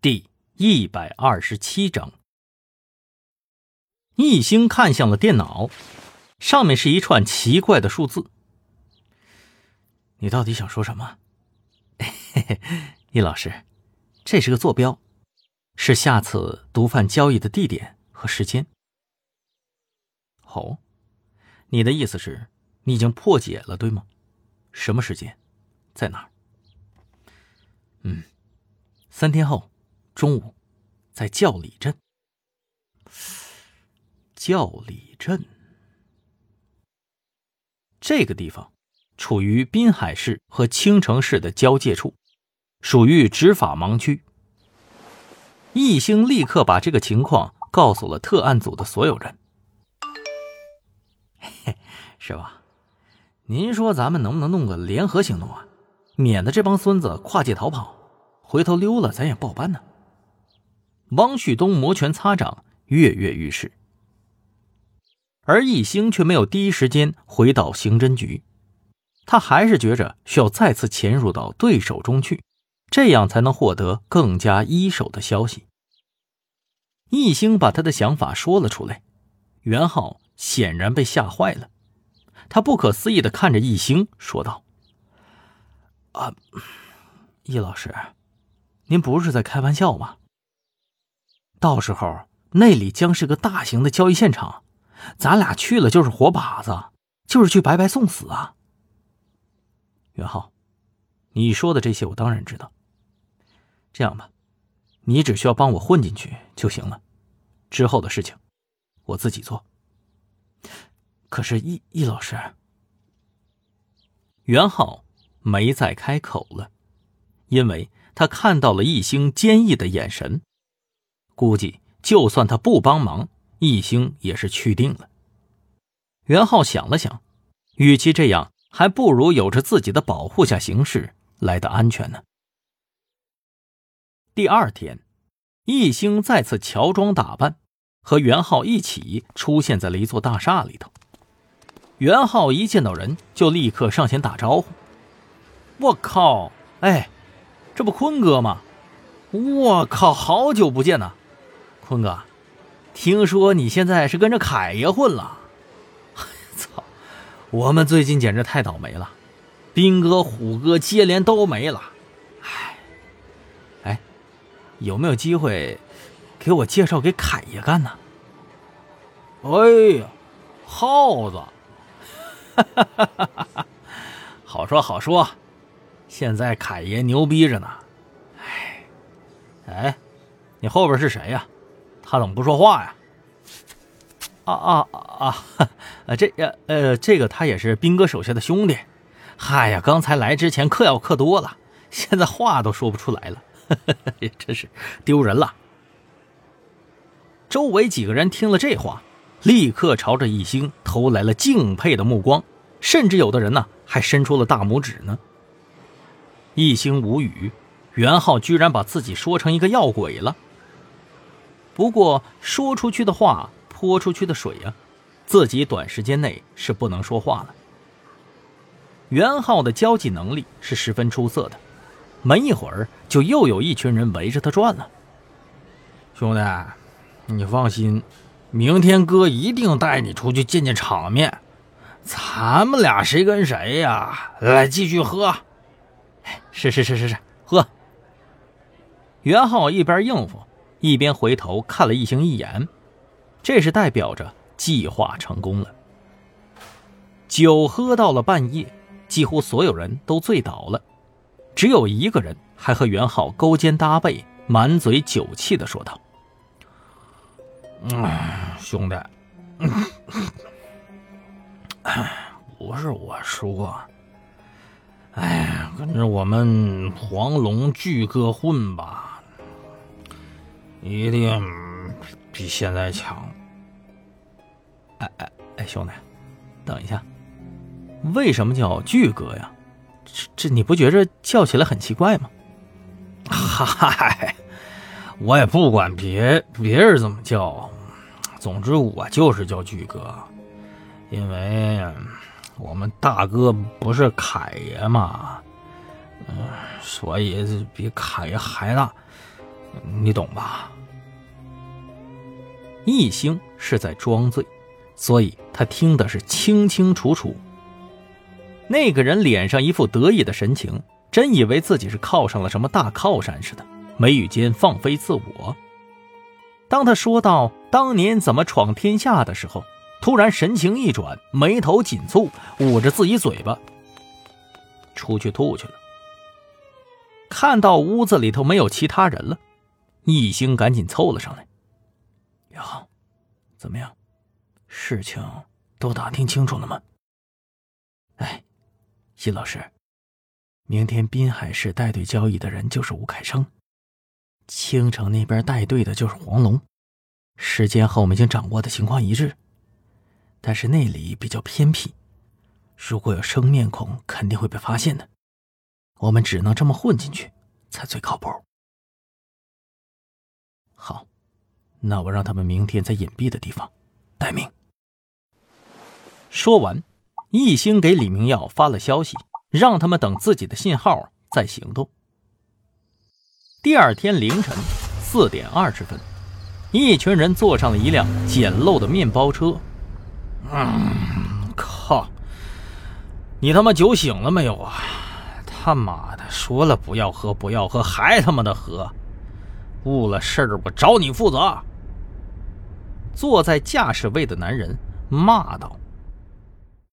第一百二十七章，易星看向了电脑，上面是一串奇怪的数字。你到底想说什么？嘿嘿，易老师，这是个坐标，是下次毒贩交易的地点和时间。哦，你的意思是，你已经破解了，对吗？什么时间，在哪儿？嗯，三天后。中午，在教里镇。教里镇这个地方处于滨海市和青城市的交界处，属于执法盲区。易星立刻把这个情况告诉了特案组的所有人。嘿，是吧？您说咱们能不能弄个联合行动啊？免得这帮孙子跨界逃跑，回头溜了咱也报班呢。汪旭东摩拳擦掌，跃跃欲试，而易星却没有第一时间回到刑侦局，他还是觉着需要再次潜入到对手中去，这样才能获得更加一手的消息。易星把他的想法说了出来，袁浩显然被吓坏了，他不可思议的看着易星说道：“啊，易老师，您不是在开玩笑吧？”到时候那里将是个大型的交易现场，咱俩去了就是活靶子，就是去白白送死啊！袁浩，你说的这些我当然知道。这样吧，你只需要帮我混进去就行了，之后的事情我自己做。可是易易老师，袁浩没再开口了，因为他看到了易星坚毅的眼神。估计就算他不帮忙，易星也是去定了。袁浩想了想，与其这样，还不如有着自己的保护下行事来的安全呢。第二天，易星再次乔装打扮，和袁浩一起出现在了一座大厦里头。袁浩一见到人，就立刻上前打招呼：“我靠，哎，这不坤哥吗？我靠，好久不见呐！”坤哥，听说你现在是跟着凯爷混了？操！我们最近简直太倒霉了，斌哥、虎哥接连都没了。哎，哎，有没有机会给我介绍给凯爷干呢？哎呀，耗子！哈哈哈哈哈好说好说，现在凯爷牛逼着呢。哎，哎，你后边是谁呀？他怎么不说话呀？啊啊啊！啊，这呃呃，这个他也是兵哥手下的兄弟。嗨呀，刚才来之前嗑药嗑多了，现在话都说不出来了，真是丢人了。周围几个人听了这话，立刻朝着一星投来了敬佩的目光，甚至有的人呢还伸出了大拇指呢。一星无语，袁浩居然把自己说成一个药鬼了。不过说出去的话，泼出去的水呀，自己短时间内是不能说话了。袁浩的交际能力是十分出色的，没一会儿就又有一群人围着他转了。兄弟，你放心，明天哥一定带你出去见见场面。咱们俩谁跟谁呀？来，继续喝。是是是是是，喝。袁浩一边应付。一边回头看了易星一眼，这是代表着计划成功了。酒喝到了半夜，几乎所有人都醉倒了，只有一个人还和袁浩勾肩搭背，满嘴酒气的说道：“，兄弟，不是我说，哎，跟着我们黄龙巨哥混吧。”一定比现在强！哎哎哎，兄弟，等一下，为什么叫巨哥呀？这这你不觉着叫起来很奇怪吗？嗨，我也不管别别人怎么叫，总之我就是叫巨哥，因为我们大哥不是凯爷嘛，嗯，所以比凯爷还大。你懂吧？一星是在装醉，所以他听的是清清楚楚。那个人脸上一副得意的神情，真以为自己是靠上了什么大靠山似的，眉宇间放飞自我。当他说到当年怎么闯天下的时候，突然神情一转，眉头紧蹙，捂着自己嘴巴，出去吐去了。看到屋子里头没有其他人了，一星赶紧凑了上来：“呀，怎么样？事情都打听清楚了吗？”哎。易老师，明天滨海市带队交易的人就是吴凯生，青城那边带队的就是黄龙，时间和我们已经掌握的情况一致，但是那里比较偏僻，如果有生面孔，肯定会被发现的，我们只能这么混进去，才最靠谱。好，那我让他们明天在隐蔽的地方待命。说完。易兴给李明耀发了消息，让他们等自己的信号再行动。第二天凌晨四点二十分，一群人坐上了一辆简陋的面包车。嗯，靠！你他妈酒醒了没有啊？他妈的，说了不要喝，不要喝，还他妈的喝！误了事儿，我找你负责！坐在驾驶位的男人骂道。